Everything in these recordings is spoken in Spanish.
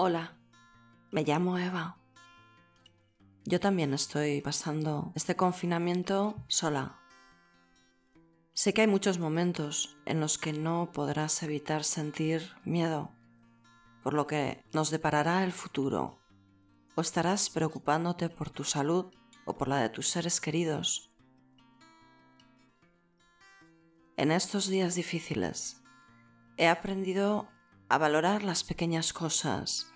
Hola, me llamo Eva. Yo también estoy pasando este confinamiento sola. Sé que hay muchos momentos en los que no podrás evitar sentir miedo por lo que nos deparará el futuro, o estarás preocupándote por tu salud o por la de tus seres queridos. En estos días difíciles he aprendido a valorar las pequeñas cosas,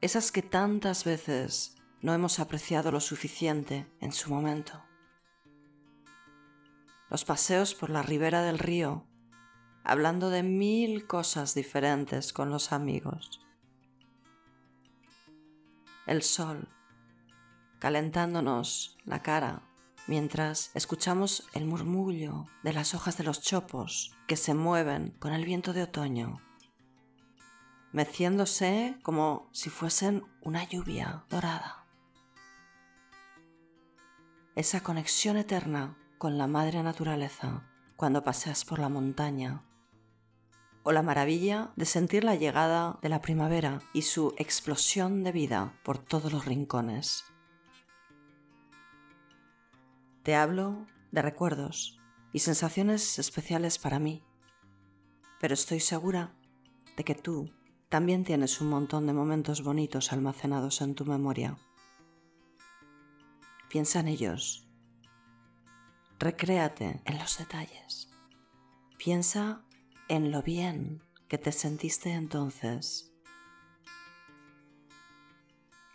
esas que tantas veces no hemos apreciado lo suficiente en su momento. Los paseos por la ribera del río, hablando de mil cosas diferentes con los amigos. El sol, calentándonos la cara mientras escuchamos el murmullo de las hojas de los chopos que se mueven con el viento de otoño meciéndose como si fuesen una lluvia dorada. Esa conexión eterna con la madre naturaleza cuando paseas por la montaña. O la maravilla de sentir la llegada de la primavera y su explosión de vida por todos los rincones. Te hablo de recuerdos y sensaciones especiales para mí, pero estoy segura de que tú también tienes un montón de momentos bonitos almacenados en tu memoria. Piensa en ellos. Recréate en los detalles. Piensa en lo bien que te sentiste entonces.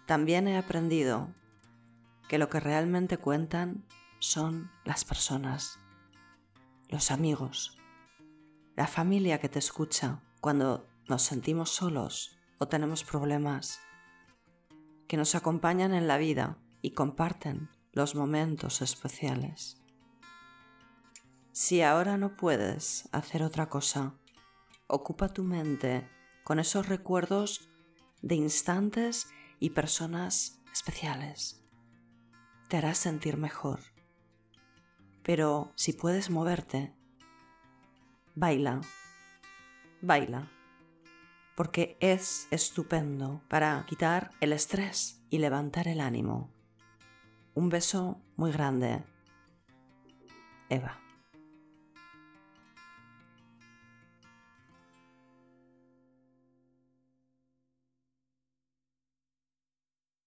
También he aprendido que lo que realmente cuentan son las personas, los amigos, la familia que te escucha cuando nos sentimos solos o tenemos problemas, que nos acompañan en la vida y comparten los momentos especiales. Si ahora no puedes hacer otra cosa, ocupa tu mente con esos recuerdos de instantes y personas especiales. Te hará sentir mejor. Pero si puedes moverte, baila, baila porque es estupendo para quitar el estrés y levantar el ánimo. Un beso muy grande. Eva.